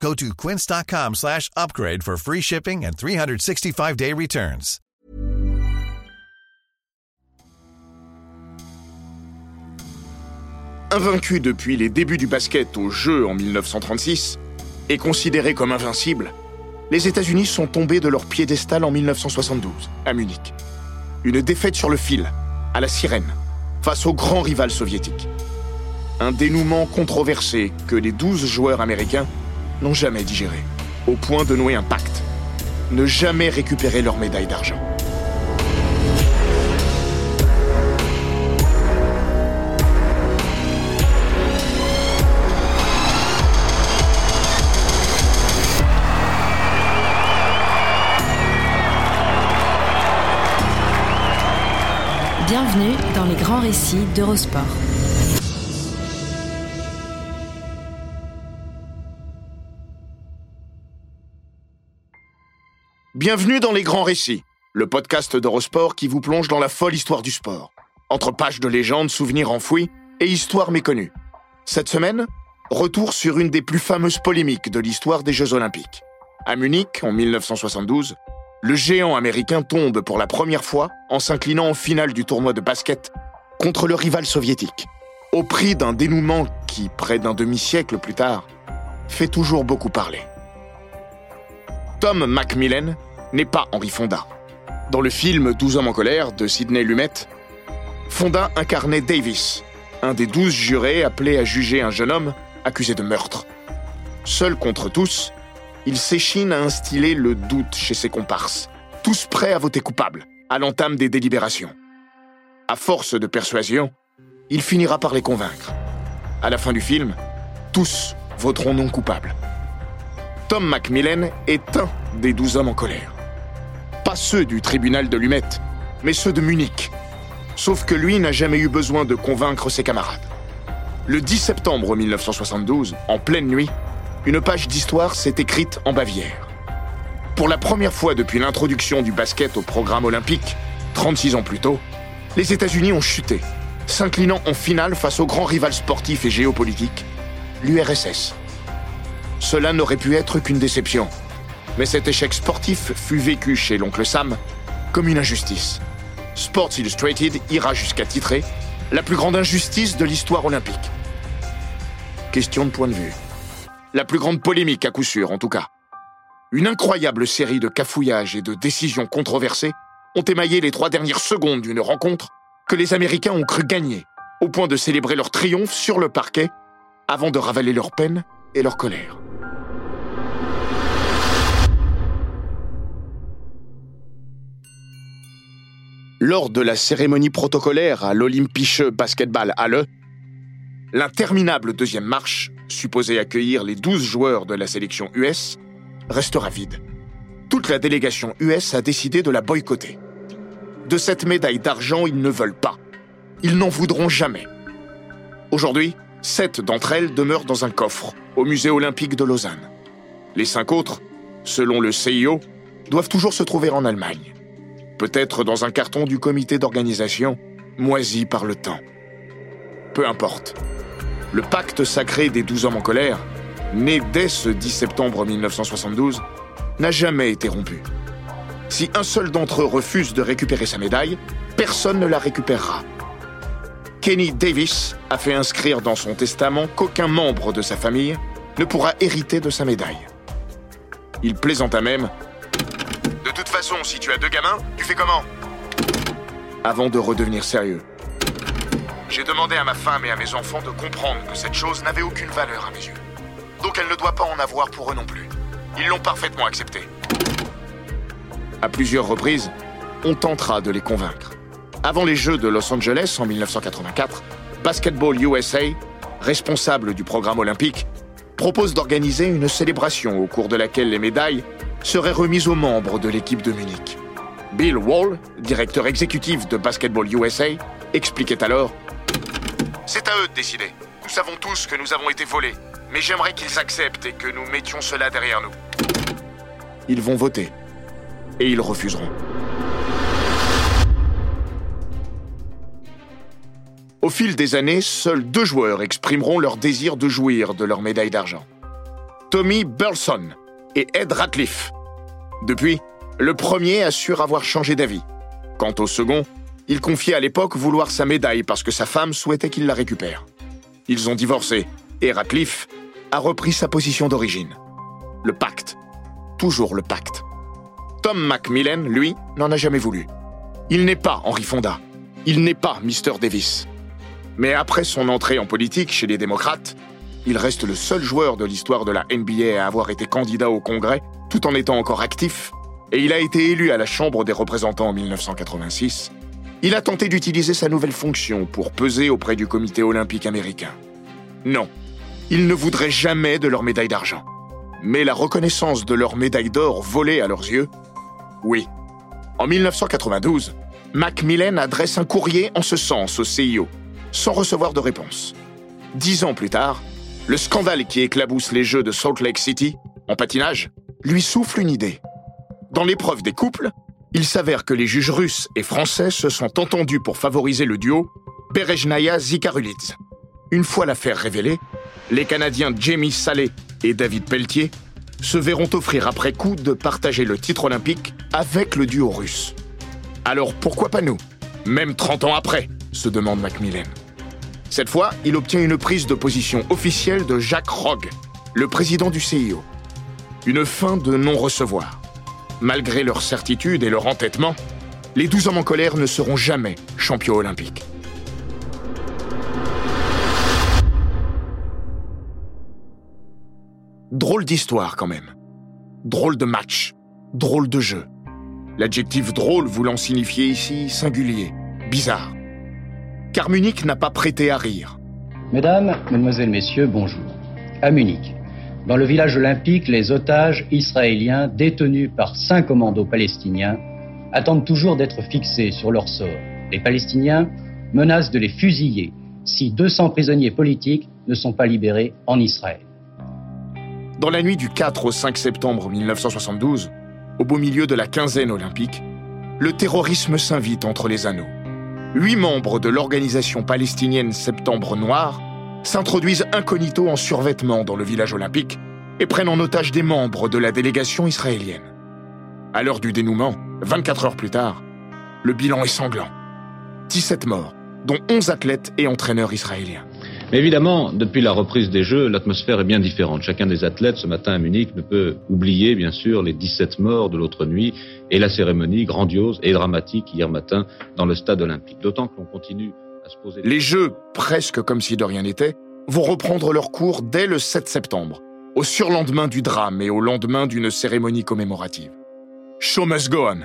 Go to quince.com slash upgrade for free shipping and 365-day returns. Invaincu depuis les débuts du basket au jeu en 1936 et considéré comme invincible, les États-Unis sont tombés de leur piédestal en 1972, à Munich. Une défaite sur le fil, à la sirène, face au grand rival soviétique. Un dénouement controversé que les 12 joueurs américains n'ont jamais digéré, au point de nouer un pacte. Ne jamais récupérer leur médaille d'argent. Bienvenue dans les grands récits d'Eurosport. Bienvenue dans Les Grands Récits, le podcast d'Eurosport qui vous plonge dans la folle histoire du sport. Entre pages de légendes, souvenirs enfouis et histoires méconnues. Cette semaine, retour sur une des plus fameuses polémiques de l'histoire des Jeux Olympiques. À Munich, en 1972, le géant américain tombe pour la première fois en s'inclinant en finale du tournoi de basket contre le rival soviétique, au prix d'un dénouement qui, près d'un demi-siècle plus tard, fait toujours beaucoup parler. Tom Macmillan n'est pas Henry Fonda. Dans le film 12 hommes en colère de Sidney Lumet, Fonda incarnait Davis, un des douze jurés appelés à juger un jeune homme accusé de meurtre. Seul contre tous, il s'échine à instiller le doute chez ses comparses, tous prêts à voter coupable, à l'entame des délibérations. À force de persuasion, il finira par les convaincre. À la fin du film, tous voteront non coupable. Tom Macmillan est un des douze hommes en colère. Ceux du tribunal de Lumet, mais ceux de Munich. Sauf que lui n'a jamais eu besoin de convaincre ses camarades. Le 10 septembre 1972, en pleine nuit, une page d'histoire s'est écrite en Bavière. Pour la première fois depuis l'introduction du basket au programme olympique, 36 ans plus tôt, les États-Unis ont chuté, s'inclinant en finale face au grand rival sportif et géopolitique, l'URSS. Cela n'aurait pu être qu'une déception, mais cet échec sportif fut vécu chez l'oncle Sam comme une injustice. Sports Illustrated ira jusqu'à titrer la plus grande injustice de l'histoire olympique. Question de point de vue. La plus grande polémique à coup sûr, en tout cas. Une incroyable série de cafouillages et de décisions controversées ont émaillé les trois dernières secondes d'une rencontre que les Américains ont cru gagner, au point de célébrer leur triomphe sur le parquet avant de ravaler leur peine et leur colère. Lors de la cérémonie protocolaire à l'Olympische Basketball Halle, l'interminable deuxième marche, supposée accueillir les 12 joueurs de la sélection US, restera vide. Toute la délégation US a décidé de la boycotter. De cette médaille d'argent, ils ne veulent pas. Ils n'en voudront jamais. Aujourd'hui, sept d'entre elles demeurent dans un coffre au musée olympique de Lausanne. Les cinq autres, selon le CIO, doivent toujours se trouver en Allemagne peut-être dans un carton du comité d'organisation, moisi par le temps. Peu importe. Le pacte sacré des douze hommes en colère, né dès ce 10 septembre 1972, n'a jamais été rompu. Si un seul d'entre eux refuse de récupérer sa médaille, personne ne la récupérera. Kenny Davis a fait inscrire dans son testament qu'aucun membre de sa famille ne pourra hériter de sa médaille. Il plaisanta même toute façon, si tu as deux gamins, tu fais comment Avant de redevenir sérieux. J'ai demandé à ma femme et à mes enfants de comprendre que cette chose n'avait aucune valeur à mes yeux. Donc elle ne doit pas en avoir pour eux non plus. Ils l'ont parfaitement accepté. À plusieurs reprises, on tentera de les convaincre. Avant les Jeux de Los Angeles en 1984, Basketball USA, responsable du programme olympique, propose d'organiser une célébration au cours de laquelle les médailles seraient remises aux membres de l'équipe de Munich. Bill Wall, directeur exécutif de Basketball USA, expliquait alors C'est à eux de décider. Nous savons tous que nous avons été volés, mais j'aimerais qu'ils acceptent et que nous mettions cela derrière nous. Ils vont voter. Et ils refuseront. Au fil des années, seuls deux joueurs exprimeront leur désir de jouir de leur médaille d'argent. Tommy Burleson et Ed Ratcliffe. Depuis, le premier assure avoir changé d'avis. Quant au second, il confiait à l'époque vouloir sa médaille parce que sa femme souhaitait qu'il la récupère. Ils ont divorcé et Ratcliffe a repris sa position d'origine. Le pacte. Toujours le pacte. Tom Macmillan, lui, n'en a jamais voulu. Il n'est pas Henry Fonda. Il n'est pas Mr. Davis. Mais après son entrée en politique chez les démocrates, il reste le seul joueur de l'histoire de la NBA à avoir été candidat au Congrès tout en étant encore actif, et il a été élu à la Chambre des représentants en 1986. Il a tenté d'utiliser sa nouvelle fonction pour peser auprès du comité olympique américain. Non, il ne voudrait jamais de leur médaille d'argent. Mais la reconnaissance de leur médaille d'or volée à leurs yeux, oui. En 1992, Macmillan adresse un courrier en ce sens au CIO, sans recevoir de réponse. Dix ans plus tard, le scandale qui éclabousse les Jeux de Salt Lake City, en patinage, lui souffle une idée. Dans l'épreuve des couples, il s'avère que les juges russes et français se sont entendus pour favoriser le duo Berejnaya-Zikarulidze. Une fois l'affaire révélée, les Canadiens Jamie Salé et David Pelletier se verront offrir après coup de partager le titre olympique avec le duo russe. Alors pourquoi pas nous Même 30 ans après se demande Macmillan. Cette fois, il obtient une prise de position officielle de Jacques Rogge, le président du CIO. Une fin de non-recevoir. Malgré leur certitude et leur entêtement, les 12 hommes en colère ne seront jamais champions olympiques. Drôle d'histoire quand même. Drôle de match. Drôle de jeu. L'adjectif drôle voulant signifier ici singulier, bizarre car Munich n'a pas prêté à rire. Mesdames, Mesdemoiselles, Messieurs, bonjour. À Munich, dans le village olympique, les otages israéliens détenus par cinq commandos palestiniens attendent toujours d'être fixés sur leur sort. Les Palestiniens menacent de les fusiller si 200 prisonniers politiques ne sont pas libérés en Israël. Dans la nuit du 4 au 5 septembre 1972, au beau milieu de la quinzaine olympique, le terrorisme s'invite entre les anneaux huit membres de l'organisation palestinienne Septembre Noir s'introduisent incognito en survêtement dans le village olympique et prennent en otage des membres de la délégation israélienne. À l'heure du dénouement, 24 heures plus tard, le bilan est sanglant. 17 morts, dont 11 athlètes et entraîneurs israéliens. Mais évidemment, depuis la reprise des Jeux, l'atmosphère est bien différente. Chacun des athlètes ce matin à Munich ne peut oublier, bien sûr, les 17 morts de l'autre nuit et la cérémonie grandiose et dramatique hier matin dans le stade olympique. D'autant que l'on continue. Les Jeux, presque comme si de rien n'était, vont reprendre leur cours dès le 7 septembre, au surlendemain du drame et au lendemain d'une cérémonie commémorative. Show must go on,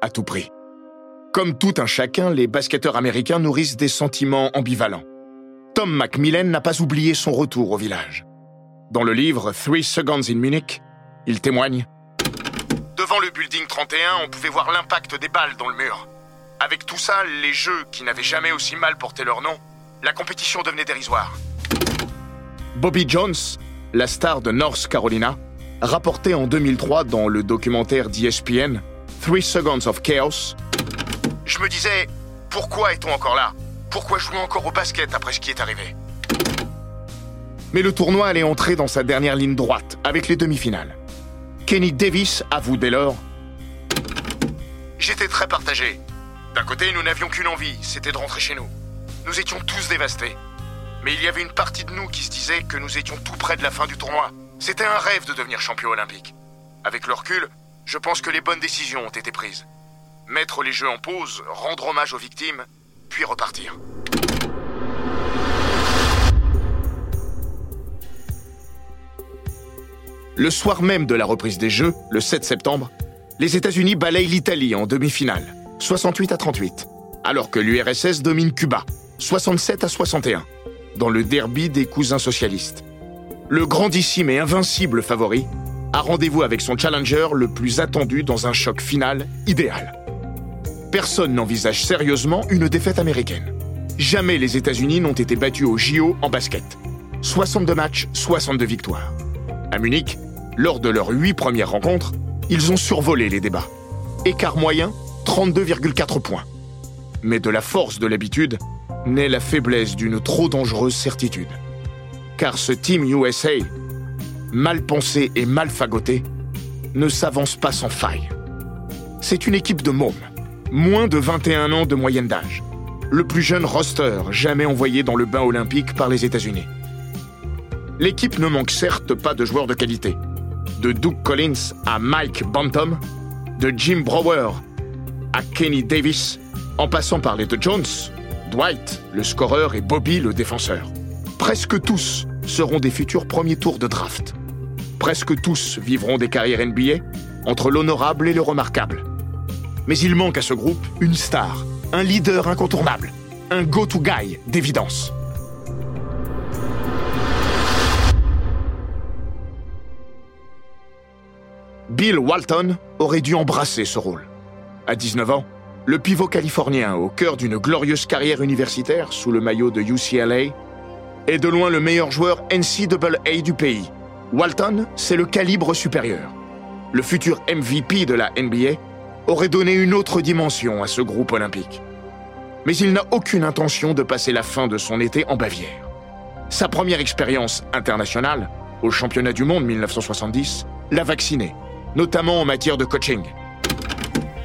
à tout prix. Comme tout un chacun, les basketteurs américains nourrissent des sentiments ambivalents. Tom Macmillan n'a pas oublié son retour au village. Dans le livre Three Seconds in Munich, il témoigne Devant le building 31, on pouvait voir l'impact des balles dans le mur. Avec tout ça, les jeux qui n'avaient jamais aussi mal porté leur nom, la compétition devenait dérisoire. Bobby Jones, la star de North Carolina, rapportait en 2003 dans le documentaire d'ESPN Three Seconds of Chaos Je me disais, pourquoi est-on encore là? Pourquoi jouer encore au basket après ce qui est arrivé? Mais le tournoi allait entrer dans sa dernière ligne droite, avec les demi-finales. Kenny Davis avoue dès lors J'étais très partagé. D'un côté, nous n'avions qu'une envie, c'était de rentrer chez nous. Nous étions tous dévastés. Mais il y avait une partie de nous qui se disait que nous étions tout près de la fin du tournoi. C'était un rêve de devenir champion olympique. Avec le je pense que les bonnes décisions ont été prises. Mettre les jeux en pause, rendre hommage aux victimes, puis repartir. Le soir même de la reprise des Jeux, le 7 septembre, les États-Unis balayent l'Italie en demi-finale, 68 à 38, alors que l'URSS domine Cuba, 67 à 61, dans le derby des cousins socialistes. Le grandissime et invincible favori a rendez-vous avec son challenger le plus attendu dans un choc final idéal. Personne n'envisage sérieusement une défaite américaine. Jamais les États-Unis n'ont été battus au JO en basket. 62 matchs, 62 victoires. À Munich, lors de leurs huit premières rencontres, ils ont survolé les débats. Écart moyen, 32,4 points. Mais de la force de l'habitude naît la faiblesse d'une trop dangereuse certitude. Car ce Team USA, mal pensé et mal fagoté, ne s'avance pas sans faille. C'est une équipe de mômes, moins de 21 ans de moyenne d'âge, le plus jeune roster jamais envoyé dans le bain olympique par les États-Unis. L'équipe ne manque certes pas de joueurs de qualité. De Doug Collins à Mike Bantam, de Jim Brower à Kenny Davis, en passant par les de Jones, Dwight, le scoreur, et Bobby, le défenseur. Presque tous seront des futurs premiers tours de draft. Presque tous vivront des carrières NBA entre l'honorable et le remarquable. Mais il manque à ce groupe une star, un leader incontournable, un go-to guy d'évidence. Bill Walton aurait dû embrasser ce rôle. À 19 ans, le pivot californien au cœur d'une glorieuse carrière universitaire sous le maillot de UCLA est de loin le meilleur joueur NCAA du pays. Walton, c'est le calibre supérieur. Le futur MVP de la NBA aurait donné une autre dimension à ce groupe olympique. Mais il n'a aucune intention de passer la fin de son été en Bavière. Sa première expérience internationale, au championnat du monde 1970, l'a vacciné, notamment en matière de coaching.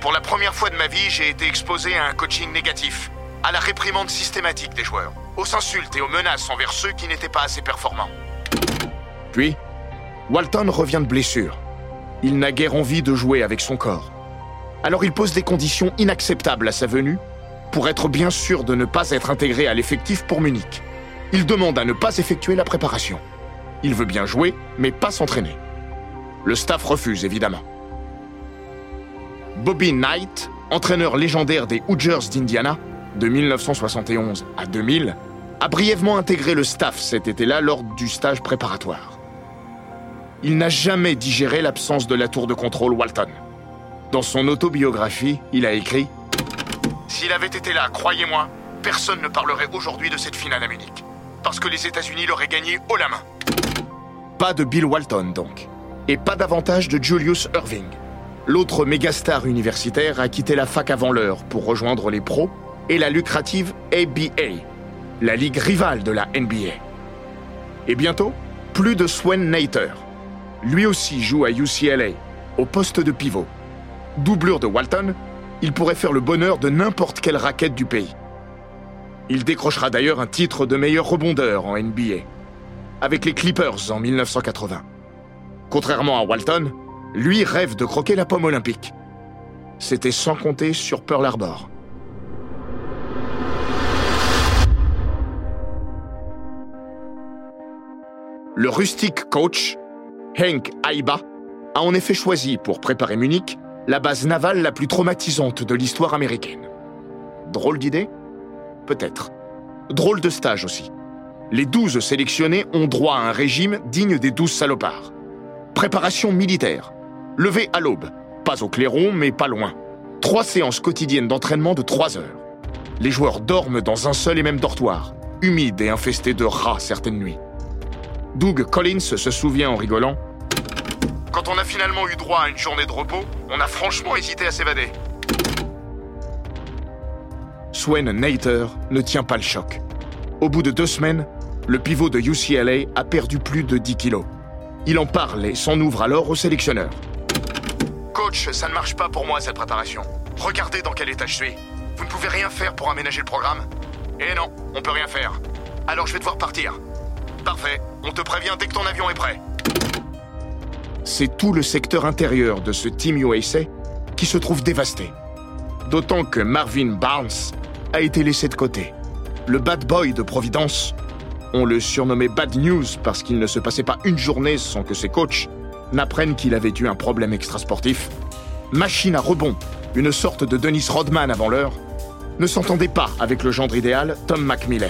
Pour la première fois de ma vie, j'ai été exposé à un coaching négatif, à la réprimande systématique des joueurs, aux insultes et aux menaces envers ceux qui n'étaient pas assez performants. Puis, Walton revient de blessure. Il n'a guère envie de jouer avec son corps. Alors il pose des conditions inacceptables à sa venue pour être bien sûr de ne pas être intégré à l'effectif pour Munich. Il demande à ne pas effectuer la préparation. Il veut bien jouer, mais pas s'entraîner. Le staff refuse évidemment. Bobby Knight, entraîneur légendaire des Hoosiers d'Indiana, de 1971 à 2000, a brièvement intégré le staff cet été-là lors du stage préparatoire. Il n'a jamais digéré l'absence de la tour de contrôle Walton. Dans son autobiographie, il a écrit S'il avait été là, croyez-moi, personne ne parlerait aujourd'hui de cette finale à Munich, parce que les États-Unis l'auraient gagné haut la main. Pas de Bill Walton donc, et pas davantage de Julius Irving. L'autre mégastar universitaire a quitté la fac avant l'heure pour rejoindre les pros et la lucrative ABA, la ligue rivale de la NBA. Et bientôt, plus de Swen Nater. Lui aussi joue à UCLA, au poste de pivot. Doublure de Walton, il pourrait faire le bonheur de n'importe quelle raquette du pays. Il décrochera d'ailleurs un titre de meilleur rebondeur en NBA, avec les Clippers en 1980. Contrairement à Walton, lui rêve de croquer la pomme olympique. C'était sans compter sur Pearl Harbor. Le rustique coach, Henk Aiba, a en effet choisi pour préparer Munich la base navale la plus traumatisante de l'histoire américaine. Drôle d'idée? Peut-être. Drôle de stage aussi. Les douze sélectionnés ont droit à un régime digne des douze salopards. Préparation militaire. Levé à l'aube. Pas au clairon, mais pas loin. Trois séances quotidiennes d'entraînement de trois heures. Les joueurs dorment dans un seul et même dortoir, humide et infesté de rats certaines nuits. Doug Collins se souvient en rigolant Quand on a finalement eu droit à une journée de repos, on a franchement hésité à s'évader. Swen Nater ne tient pas le choc. Au bout de deux semaines, le pivot de UCLA a perdu plus de 10 kilos. Il en parle et s'en ouvre alors au sélectionneur. Coach, ça ne marche pas pour moi cette préparation. Regardez dans quel état je suis. Vous ne pouvez rien faire pour aménager le programme Eh non, on peut rien faire. Alors je vais devoir partir. Parfait, on te prévient dès que ton avion est prêt. C'est tout le secteur intérieur de ce Team USA qui se trouve dévasté. D'autant que Marvin Barnes a été laissé de côté. Le bad boy de Providence, on le surnommait Bad News parce qu'il ne se passait pas une journée sans que ses coachs n'apprennent qu'il avait eu un problème extrasportif. Machine à rebond, une sorte de Dennis Rodman avant l'heure, ne s'entendait pas avec le gendre idéal, Tom Macmillan.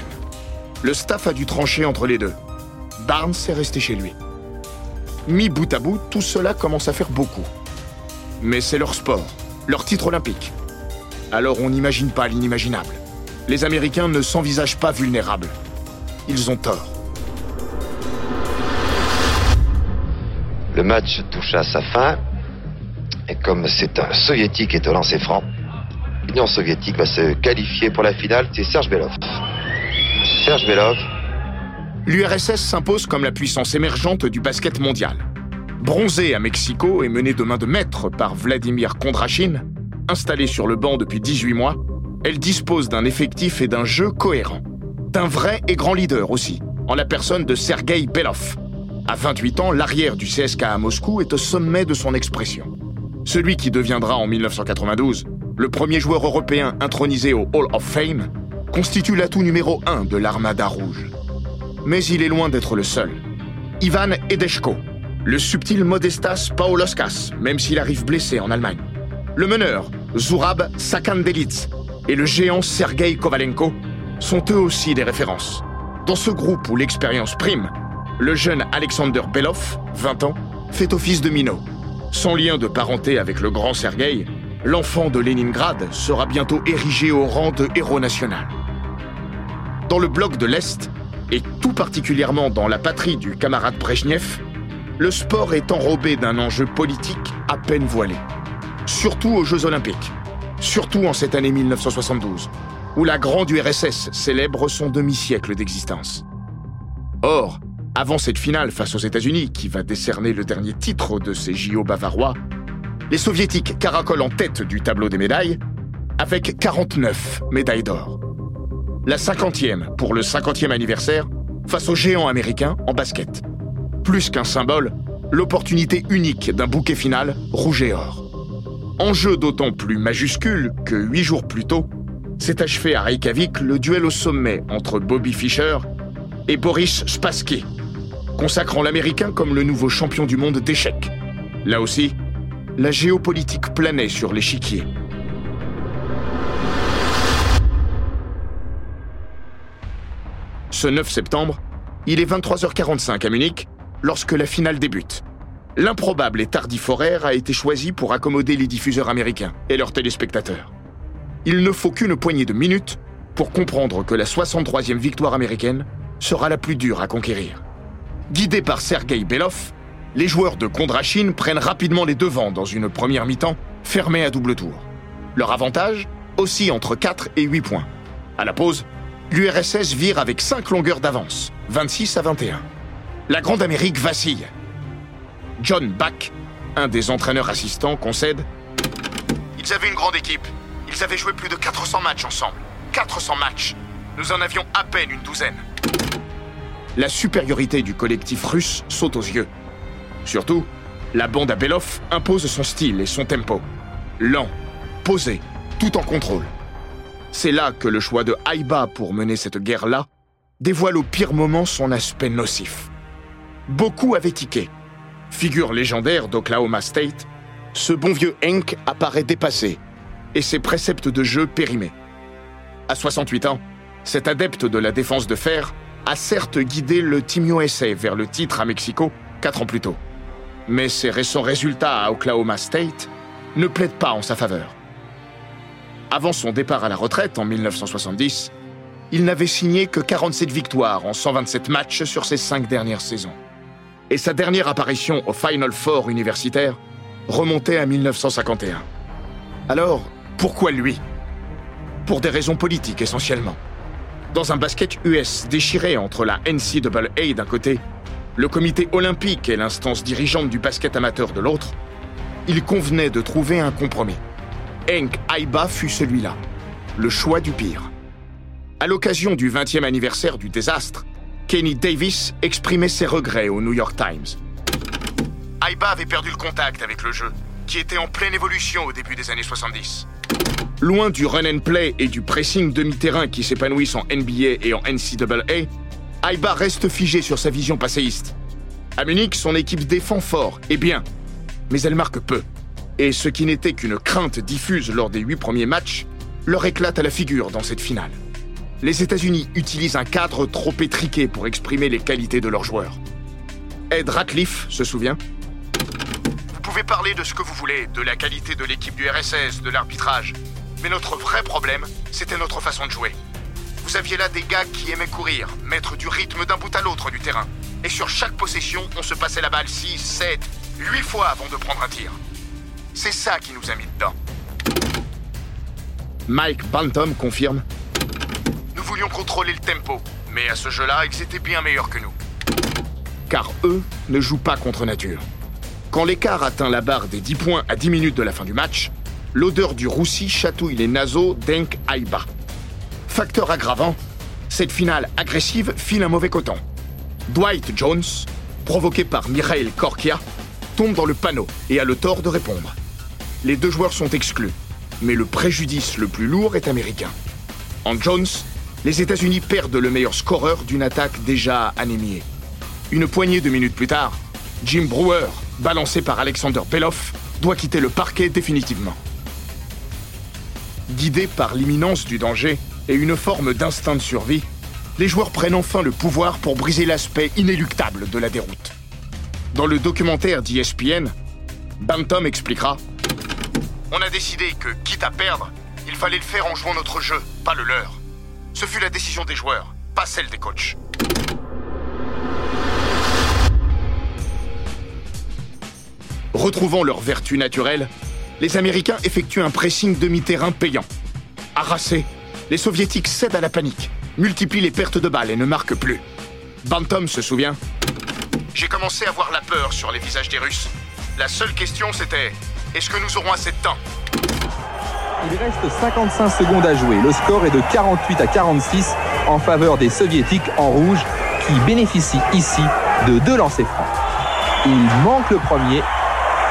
Le staff a dû trancher entre les deux. Barnes est resté chez lui. Mis bout à bout, tout cela commence à faire beaucoup. Mais c'est leur sport, leur titre olympique. Alors on n'imagine pas l'inimaginable. Les Américains ne s'envisagent pas vulnérables. Ils ont tort. Le match touche à sa fin. Et comme c'est un soviétique est au lancer franc, l'Union soviétique va se qualifier pour la finale. C'est Serge Belov. Serge Belov. L'URSS s'impose comme la puissance émergente du basket mondial. Bronzée à Mexico et menée de main de maître par Vladimir Kondrachin, installée sur le banc depuis 18 mois, elle dispose d'un effectif et d'un jeu cohérent. D'un vrai et grand leader aussi, en la personne de Sergei Belov. À 28 ans, l'arrière du CSK à Moscou est au sommet de son expression. Celui qui deviendra en 1992 le premier joueur européen intronisé au Hall of Fame constitue l'atout numéro 1 de l'Armada Rouge. Mais il est loin d'être le seul. Ivan Edeshko, le subtil Modestas Pauloskas, même s'il arrive blessé en Allemagne. Le meneur, Zurab Sakandelitz, et le géant Sergei Kovalenko sont eux aussi des références. Dans ce groupe où l'expérience prime, le jeune Alexander Belov, 20 ans, fait office de minot. Sans lien de parenté avec le grand Sergei, l'enfant de Leningrad sera bientôt érigé au rang de héros national. Dans le bloc de l'Est, et tout particulièrement dans la patrie du camarade Brejnev, le sport est enrobé d'un enjeu politique à peine voilé. Surtout aux Jeux Olympiques. Surtout en cette année 1972, où la grande URSS célèbre son demi-siècle d'existence. Or, avant cette finale face aux États-Unis, qui va décerner le dernier titre de ces JO bavarois, les soviétiques caracolent en tête du tableau des médailles avec 49 médailles d'or. La 50e pour le 50e anniversaire face aux géants américains en basket. Plus qu'un symbole, l'opportunité unique d'un bouquet final rouge et or. Enjeu d'autant plus majuscule que huit jours plus tôt, s'est achevé à Reykjavik le duel au sommet entre Bobby Fischer et Boris Spassky, consacrant l'Américain comme le nouveau champion du monde d'échecs. Là aussi, la géopolitique planait sur l'échiquier. Ce 9 septembre, il est 23h45 à Munich lorsque la finale débute. L'improbable et tardif horaire a été choisi pour accommoder les diffuseurs américains et leurs téléspectateurs. Il ne faut qu'une poignée de minutes pour comprendre que la 63e victoire américaine sera la plus dure à conquérir. Guidés par Sergei Belov, les joueurs de Kondrachin prennent rapidement les devants dans une première mi-temps fermée à double tour. Leur avantage aussi entre 4 et 8 points. À la pause, l'URSS vire avec 5 longueurs d'avance, 26 à 21. La Grande Amérique vacille. John Back, un des entraîneurs assistants, concède Ils avaient une grande équipe. Ils avaient joué plus de 400 matchs ensemble. 400 matchs. Nous en avions à peine une douzaine. La supériorité du collectif russe saute aux yeux. Surtout, la bande à Belov impose son style et son tempo. Lent, posé, tout en contrôle. C'est là que le choix de Haïba pour mener cette guerre-là dévoile au pire moment son aspect nocif. Beaucoup avaient tiqué. Figure légendaire d'Oklahoma State, ce bon vieux Hank apparaît dépassé et ses préceptes de jeu périmés. À 68 ans, cet adepte de la défense de fer a certes guidé le Team USA vers le titre à Mexico quatre ans plus tôt. Mais ses récents résultats à Oklahoma State ne plaident pas en sa faveur. Avant son départ à la retraite en 1970, il n'avait signé que 47 victoires en 127 matchs sur ses cinq dernières saisons. Et sa dernière apparition au Final Four universitaire remontait à 1951. Alors, pourquoi lui? Pour des raisons politiques essentiellement. Dans un basket US déchiré entre la NCAA d'un côté, le comité olympique et l'instance dirigeante du basket amateur de l'autre, il convenait de trouver un compromis. Hank Aiba fut celui-là, le choix du pire. À l'occasion du 20e anniversaire du désastre, Kenny Davis exprimait ses regrets au New York Times. Aiba avait perdu le contact avec le jeu, qui était en pleine évolution au début des années 70. Loin du run and play et du pressing demi-terrain qui s'épanouissent en NBA et en NCAA, Aiba reste figé sur sa vision passéiste. À Munich, son équipe défend fort et bien, mais elle marque peu. Et ce qui n'était qu'une crainte diffuse lors des huit premiers matchs leur éclate à la figure dans cette finale. Les États-Unis utilisent un cadre trop étriqué pour exprimer les qualités de leurs joueurs. Ed Ratcliffe se souvient pouvez parler de ce que vous voulez, de la qualité de l'équipe du RSS, de l'arbitrage. Mais notre vrai problème, c'était notre façon de jouer. Vous aviez là des gars qui aimaient courir, mettre du rythme d'un bout à l'autre du terrain. Et sur chaque possession, on se passait la balle 6, 7, 8 fois avant de prendre un tir. C'est ça qui nous a mis dedans. Mike Bantam confirme Nous voulions contrôler le tempo, mais à ce jeu-là, ils étaient bien meilleurs que nous. Car eux ne jouent pas contre nature. Quand l'écart atteint la barre des 10 points à 10 minutes de la fin du match, l'odeur du roussi chatouille les naseaux d'Enk Aiba. Facteur aggravant, cette finale agressive file un mauvais coton. Dwight Jones, provoqué par Mireille Korkia, tombe dans le panneau et a le tort de répondre. Les deux joueurs sont exclus, mais le préjudice le plus lourd est américain. En Jones, les États-Unis perdent le meilleur scoreur d'une attaque déjà anémiée. Une poignée de minutes plus tard, Jim Brewer, balancé par Alexander Beloff, doit quitter le parquet définitivement. Guidés par l'imminence du danger et une forme d'instinct de survie, les joueurs prennent enfin le pouvoir pour briser l'aspect inéluctable de la déroute. Dans le documentaire d'ESPN, Bantam expliquera On a décidé que, quitte à perdre, il fallait le faire en jouant notre jeu, pas le leur. Ce fut la décision des joueurs, pas celle des coachs. Retrouvant leur vertu naturelle, les Américains effectuent un pressing demi-terrain payant. Harassés, les Soviétiques cèdent à la panique, multiplient les pertes de balles et ne marquent plus. Bantam se souvient J'ai commencé à voir la peur sur les visages des Russes. La seule question c'était est-ce que nous aurons assez de temps? Il reste 55 secondes à jouer. Le score est de 48 à 46 en faveur des Soviétiques en rouge qui bénéficient ici de deux lancers francs. Il manque le premier.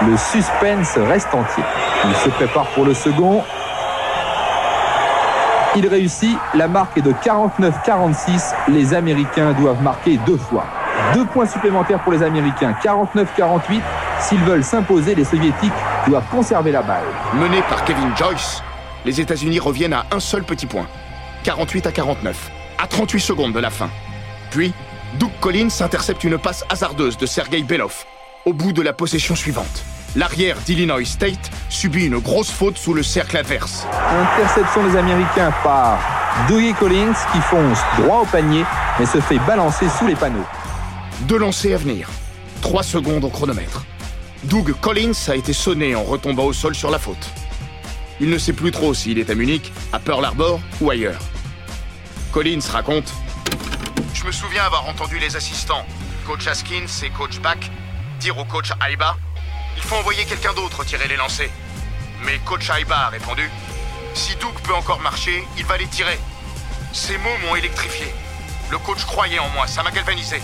Le suspense reste entier. Il se prépare pour le second. Il réussit. La marque est de 49-46. Les Américains doivent marquer deux fois. Deux points supplémentaires pour les Américains. 49-48. S'ils veulent s'imposer, les Soviétiques doivent conserver la balle. Menés par Kevin Joyce, les États-Unis reviennent à un seul petit point. 48 à 49, à 38 secondes de la fin. Puis, Doug Collins intercepte une passe hasardeuse de Sergei Belov au bout de la possession suivante. L'arrière d'Illinois State subit une grosse faute sous le cercle adverse. Interception des Américains par Dougie Collins qui fonce droit au panier mais se fait balancer sous les panneaux. Deux lancers à venir. Trois secondes au chronomètre. Doug Collins a été sonné en retombant au sol sur la faute. Il ne sait plus trop s'il est à Munich, à Pearl Harbor ou ailleurs. Collins raconte Je me souviens avoir entendu les assistants, coach Haskins et coach Bach, dire au coach Aiba Il faut envoyer quelqu'un d'autre tirer les lancers. Mais coach Aiba a répondu Si Doug peut encore marcher, il va les tirer. Ces mots m'ont électrifié. Le coach croyait en moi, ça m'a galvanisé.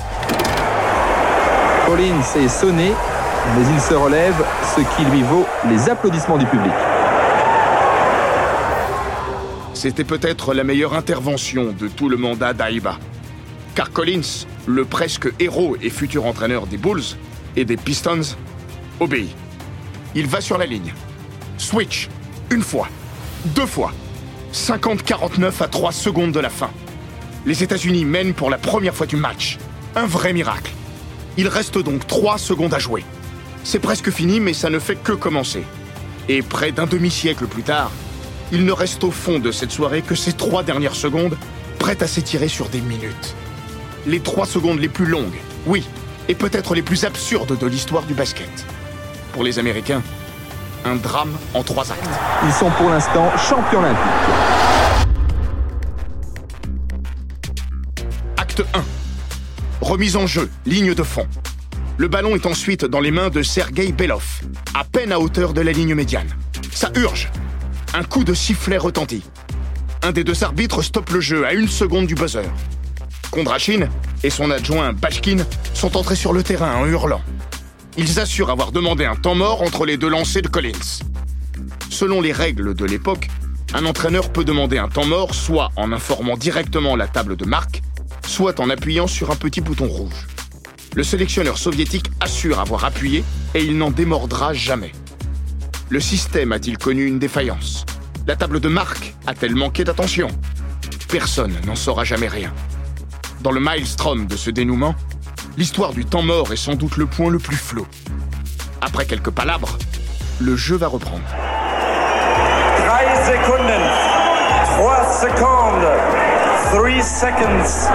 Collins est sonné, mais il se relève, ce qui lui vaut les applaudissements du public. C'était peut-être la meilleure intervention de tout le mandat d'Aiba. Car Collins, le presque héros et futur entraîneur des Bulls et des Pistons, obéit. Il va sur la ligne. Switch, une fois, deux fois. 50-49 à 3 secondes de la fin. Les États-Unis mènent pour la première fois du match. Un vrai miracle. Il reste donc 3 secondes à jouer. C'est presque fini, mais ça ne fait que commencer. Et près d'un demi-siècle plus tard, il ne reste au fond de cette soirée que ces trois dernières secondes, prêtes à s'étirer sur des minutes. Les trois secondes les plus longues, oui, et peut-être les plus absurdes de l'histoire du basket. Pour les Américains, un drame en trois actes. Ils sont pour l'instant champions olympiques. Acte 1. Remise en jeu, ligne de fond. Le ballon est ensuite dans les mains de Sergei Belov, à peine à hauteur de la ligne médiane. Ça urge. Un coup de sifflet retentit. Un des deux arbitres stoppe le jeu à une seconde du buzzer. Kondrachin et son adjoint Bashkin sont entrés sur le terrain en hurlant. Ils assurent avoir demandé un temps mort entre les deux lancers de Collins. Selon les règles de l'époque, un entraîneur peut demander un temps mort soit en informant directement la table de marque, soit en appuyant sur un petit bouton rouge. Le sélectionneur soviétique assure avoir appuyé et il n'en démordra jamais. Le système a-t-il connu une défaillance? La table de marque a-t-elle manqué d'attention? Personne n'en saura jamais rien. Dans le maelstrom de ce dénouement, l'histoire du temps mort est sans doute le point le plus flou. Après quelques palabres, le jeu va reprendre. 3 secondes. 3 secondes. 3 seconds.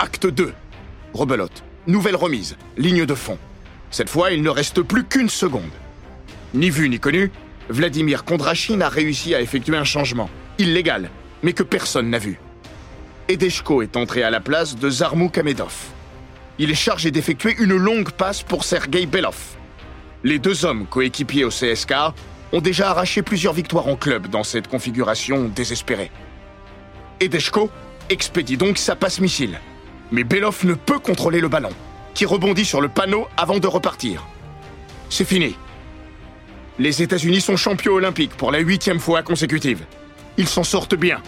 Acte 2. Rebelote. Nouvelle remise. Ligne de fond. Cette fois, il ne reste plus qu'une seconde. Ni vu ni connu, Vladimir Kondrachin a réussi à effectuer un changement, illégal, mais que personne n'a vu. Edeshko est entré à la place de Zarmouk Amedov. Il est chargé d'effectuer une longue passe pour Sergei Belov. Les deux hommes coéquipiers au CSK ont déjà arraché plusieurs victoires en club dans cette configuration désespérée. Edeshko expédie donc sa passe missile. Mais Belov ne peut contrôler le ballon, qui rebondit sur le panneau avant de repartir. C'est fini. Les États-Unis sont champions olympiques pour la huitième fois consécutive. Ils s'en sortent bien.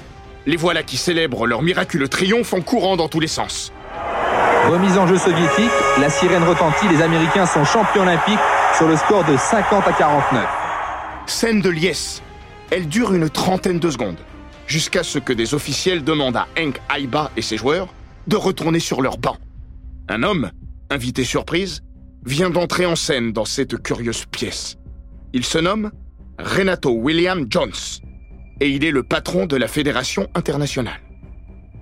Les voilà qui célèbrent leur miraculeux triomphe en courant dans tous les sens. Remise en jeu soviétique, la sirène retentit, les Américains sont champions olympiques sur le score de 50 à 49. Scène de liesse. Elle dure une trentaine de secondes, jusqu'à ce que des officiels demandent à Henk Aiba et ses joueurs de retourner sur leur banc. Un homme, invité surprise, vient d'entrer en scène dans cette curieuse pièce. Il se nomme Renato William Jones et il est le patron de la Fédération internationale.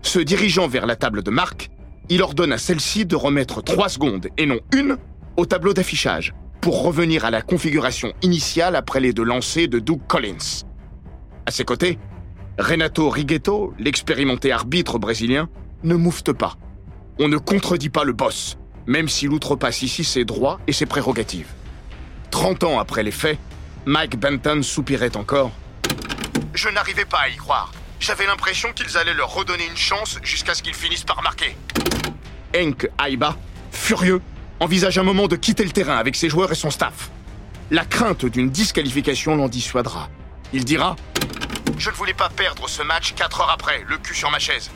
Se dirigeant vers la table de marque, il ordonne à celle-ci de remettre trois secondes et non une au tableau d'affichage pour revenir à la configuration initiale après les deux lancers de Doug Collins. À ses côtés, Renato Righetto, l'expérimenté arbitre brésilien, ne moufte pas. On ne contredit pas le boss, même s'il outrepasse ici ses droits et ses prérogatives. Trente ans après les faits, Mike Benton soupirait encore. Je n'arrivais pas à y croire. J'avais l'impression qu'ils allaient leur redonner une chance jusqu'à ce qu'ils finissent par marquer. Henk Aiba, furieux, envisage un moment de quitter le terrain avec ses joueurs et son staff. La crainte d'une disqualification l'en dissuadera. Il dira Je ne voulais pas perdre ce match quatre heures après, le cul sur ma chaise.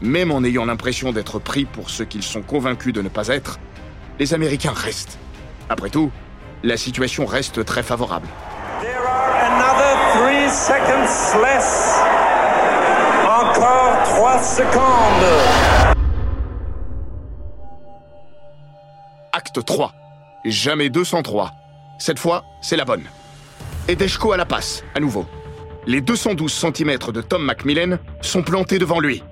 Même en ayant l'impression d'être pris pour ce qu'ils sont convaincus de ne pas être, les Américains restent. Après tout, la situation reste très favorable. There are 3 seconds less. Encore 3 secondes. Acte 3. Jamais 203. Cette fois, c'est la bonne. Edeshko à la passe, à nouveau. Les 212 cm de Tom Macmillan sont plantés devant lui.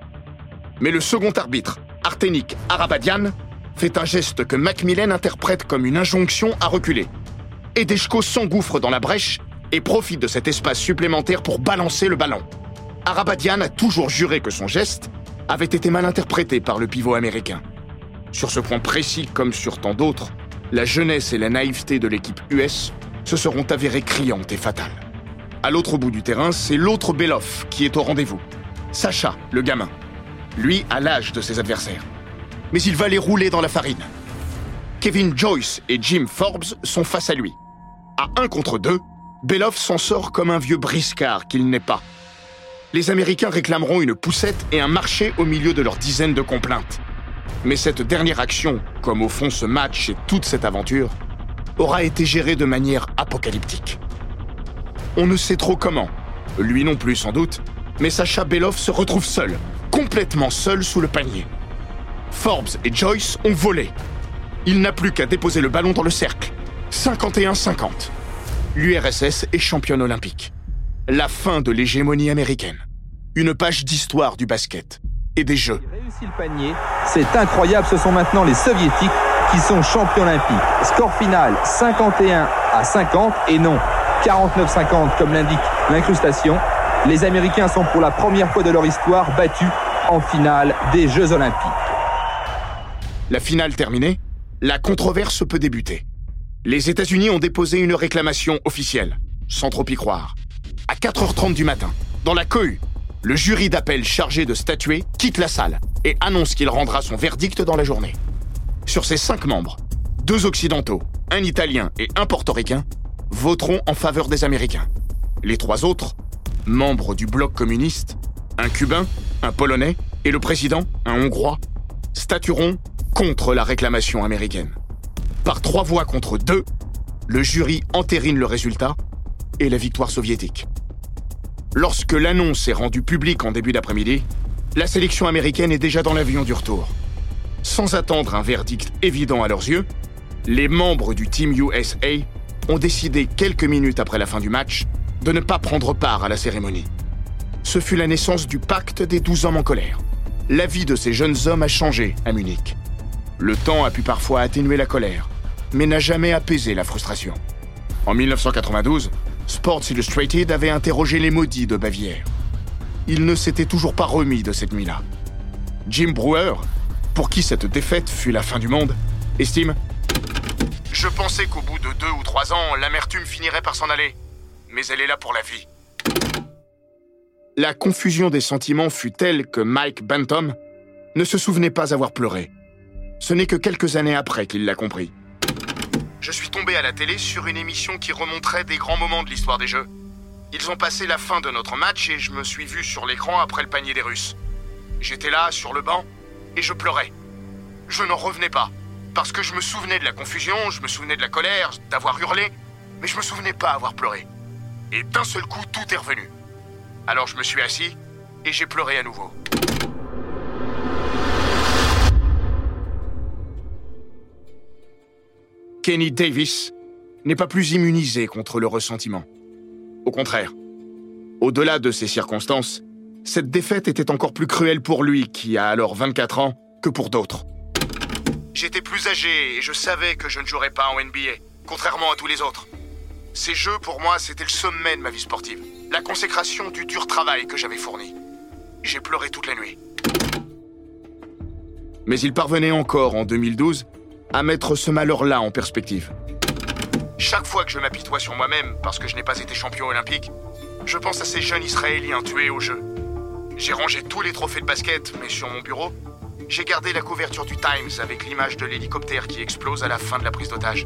Mais le second arbitre, Artenik Arabadian, fait un geste que Macmillan interprète comme une injonction à reculer. Edeshko s'engouffre dans la brèche et profite de cet espace supplémentaire pour balancer le ballon. Arabadian a toujours juré que son geste avait été mal interprété par le pivot américain. Sur ce point précis comme sur tant d'autres, la jeunesse et la naïveté de l'équipe US se seront avérées criantes et fatales. À l'autre bout du terrain, c'est l'autre Belov qui est au rendez-vous. Sacha, le gamin. Lui a l'âge de ses adversaires. Mais il va les rouler dans la farine. Kevin Joyce et Jim Forbes sont face à lui. À un contre deux, Belov s'en sort comme un vieux briscard qu'il n'est pas. Les Américains réclameront une poussette et un marché au milieu de leurs dizaines de complaintes. Mais cette dernière action, comme au fond ce match et toute cette aventure, aura été gérée de manière apocalyptique. On ne sait trop comment, lui non plus sans doute, mais Sacha Belov se retrouve seul, complètement seul sous le panier. Forbes et Joyce ont volé. Il n'a plus qu'à déposer le ballon dans le cercle. 51-50. L'URSS est championne olympique. La fin de l'hégémonie américaine. Une page d'histoire du basket et des jeux. Il réussit le panier. C'est incroyable, ce sont maintenant les soviétiques qui sont champions olympiques. Score final 51 à 50 et non 49-50 comme l'indique l'incrustation. Les Américains sont pour la première fois de leur histoire battus en finale des Jeux olympiques. La finale terminée, la controverse peut débuter. Les États-Unis ont déposé une réclamation officielle, sans trop y croire. À 4h30 du matin, dans la cohue, le jury d'appel chargé de statuer quitte la salle et annonce qu'il rendra son verdict dans la journée. Sur ses cinq membres, deux occidentaux, un italien et un portoricain, voteront en faveur des Américains. Les trois autres, membres du bloc communiste, un cubain, un polonais et le président, un hongrois, statueront contre la réclamation américaine. Par trois voix contre deux, le jury entérine le résultat et la victoire soviétique. Lorsque l'annonce est rendue publique en début d'après-midi, La sélection américaine est déjà dans l'avion du retour. Sans attendre un verdict évident à leurs yeux, les membres du Team USA ont décidé quelques minutes après la fin du match de ne pas prendre part à la cérémonie. Ce fut la naissance du pacte des 12 hommes en colère. La vie de ces jeunes hommes a changé à Munich. Le temps a pu parfois atténuer la colère, mais n'a jamais apaisé la frustration. En 1992, Sports Illustrated avait interrogé les maudits de Bavière. Ils ne s'étaient toujours pas remis de cette nuit-là. Jim Brewer, pour qui cette défaite fut la fin du monde, estime Je pensais qu'au bout de deux ou trois ans, l'amertume finirait par s'en aller. Mais elle est là pour la vie. La confusion des sentiments fut telle que Mike Bantam ne se souvenait pas avoir pleuré. Ce n'est que quelques années après qu'il l'a compris je suis tombé à la télé sur une émission qui remonterait des grands moments de l'histoire des Jeux. Ils ont passé la fin de notre match et je me suis vu sur l'écran après le panier des Russes. J'étais là, sur le banc, et je pleurais. Je n'en revenais pas, parce que je me souvenais de la confusion, je me souvenais de la colère, d'avoir hurlé, mais je me souvenais pas avoir pleuré. Et d'un seul coup, tout est revenu. Alors je me suis assis, et j'ai pleuré à nouveau. Kenny Davis n'est pas plus immunisé contre le ressentiment. Au contraire, au-delà de ces circonstances, cette défaite était encore plus cruelle pour lui, qui a alors 24 ans, que pour d'autres. J'étais plus âgé et je savais que je ne jouerais pas en NBA, contrairement à tous les autres. Ces jeux, pour moi, c'était le sommet de ma vie sportive, la consécration du dur travail que j'avais fourni. J'ai pleuré toute la nuit. Mais il parvenait encore, en 2012, à mettre ce malheur-là en perspective. Chaque fois que je m'apitoie sur moi-même parce que je n'ai pas été champion olympique, je pense à ces jeunes Israéliens tués au jeu. J'ai rangé tous les trophées de basket, mais sur mon bureau, j'ai gardé la couverture du Times avec l'image de l'hélicoptère qui explose à la fin de la prise d'otage.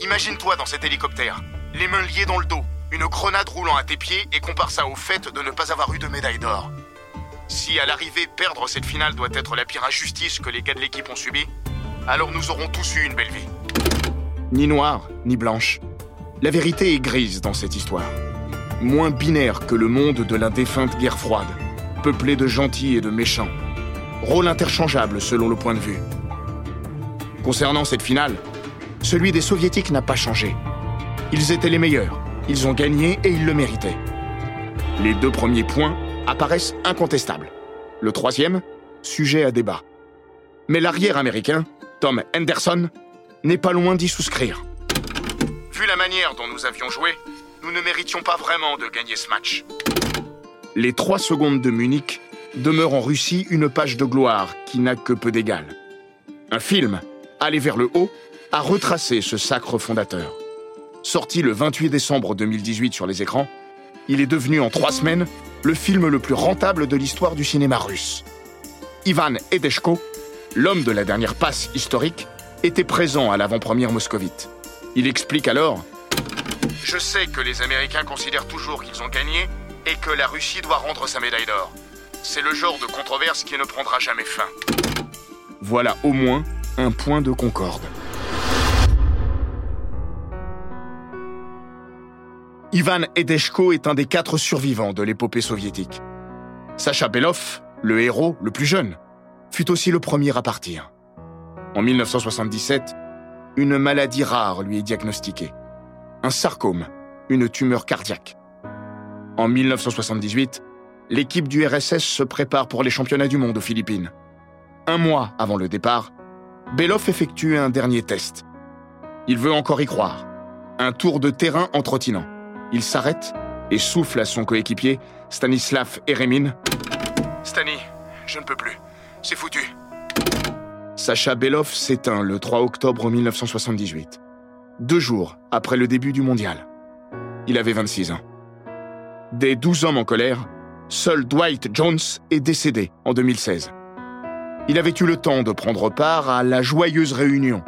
Imagine-toi dans cet hélicoptère, les mains liées dans le dos, une grenade roulant à tes pieds et compare ça au fait de ne pas avoir eu de médaille d'or. Si à l'arrivée perdre cette finale doit être la pire injustice que les gars de l'équipe ont subie, alors nous aurons tous eu une belle vie. Ni noire, ni blanche. La vérité est grise dans cette histoire. Moins binaire que le monde de la défunte guerre froide, peuplé de gentils et de méchants. Rôle interchangeable selon le point de vue. Concernant cette finale, celui des soviétiques n'a pas changé. Ils étaient les meilleurs, ils ont gagné et ils le méritaient. Les deux premiers points apparaissent incontestables. Le troisième, sujet à débat. Mais l'arrière américain, Tom Henderson, n'est pas loin d'y souscrire. Vu la manière dont nous avions joué, nous ne méritions pas vraiment de gagner ce match. Les trois secondes de Munich demeurent en Russie une page de gloire qui n'a que peu d'égal. Un film, Aller vers le haut, a retracé ce sacre fondateur. Sorti le 28 décembre 2018 sur les écrans, il est devenu en trois semaines le film le plus rentable de l'histoire du cinéma russe. Ivan Edeshko l'homme de la dernière passe historique, était présent à l'avant-première moscovite. Il explique alors Je sais que les Américains considèrent toujours qu'ils ont gagné et que la Russie doit rendre sa médaille d'or. C'est le genre de controverse qui ne prendra jamais fin. Voilà au moins un point de concorde. Ivan Edeshko est un des quatre survivants de l'épopée soviétique. Sacha Belov, le héros le plus jeune, fut aussi le premier à partir. En 1977, une maladie rare lui est diagnostiquée. Un sarcome, une tumeur cardiaque. En 1978, l'équipe du RSS se prépare pour les championnats du monde aux Philippines. Un mois avant le départ, Belov effectue un dernier test. Il veut encore y croire. Un tour de terrain en trottinant. Il s'arrête et souffle à son coéquipier, Stanislav Eremin. Stani, je ne peux plus. C'est foutu. Sacha Belov s'éteint le 3 octobre 1978, deux jours après le début du mondial. Il avait 26 ans. Des 12 hommes en colère, seul Dwight Jones est décédé en 2016. Il avait eu le temps de prendre part à la joyeuse réunion,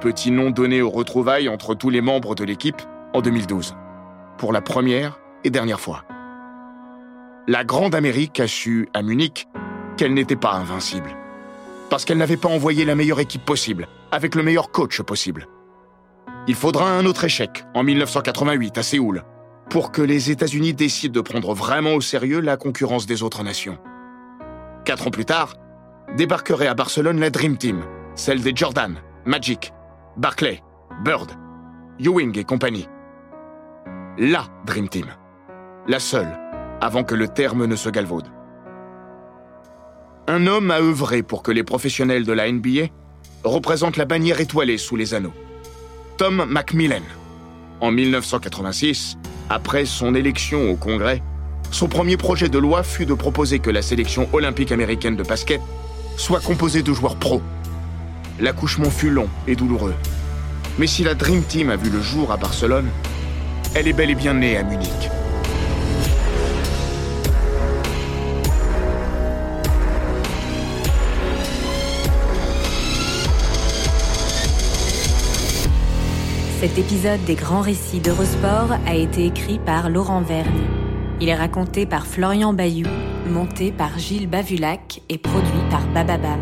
petit nom donné aux retrouvailles entre tous les membres de l'équipe en 2012, pour la première et dernière fois. La Grande Amérique a su, à Munich, qu'elle n'était pas invincible. Parce qu'elle n'avait pas envoyé la meilleure équipe possible, avec le meilleur coach possible. Il faudra un autre échec, en 1988, à Séoul, pour que les États-Unis décident de prendre vraiment au sérieux la concurrence des autres nations. Quatre ans plus tard, débarquerait à Barcelone la Dream Team, celle des Jordan, Magic, Barclay, Bird, Ewing et compagnie. La Dream Team. La seule, avant que le terme ne se galvaude. Un homme a œuvré pour que les professionnels de la NBA représentent la bannière étoilée sous les anneaux. Tom Macmillan. En 1986, après son élection au Congrès, son premier projet de loi fut de proposer que la sélection olympique américaine de basket soit composée de joueurs pros. L'accouchement fut long et douloureux. Mais si la Dream Team a vu le jour à Barcelone, elle est bel et bien née à Munich. Cet épisode des grands récits d'Eurosport a été écrit par Laurent Vergne. Il est raconté par Florian Bayou, monté par Gilles Bavulac et produit par Bababam.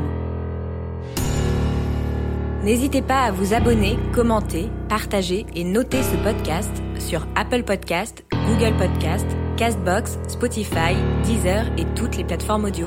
N'hésitez pas à vous abonner, commenter, partager et noter ce podcast sur Apple Podcast, Google Podcast, Castbox, Spotify, Deezer et toutes les plateformes audio.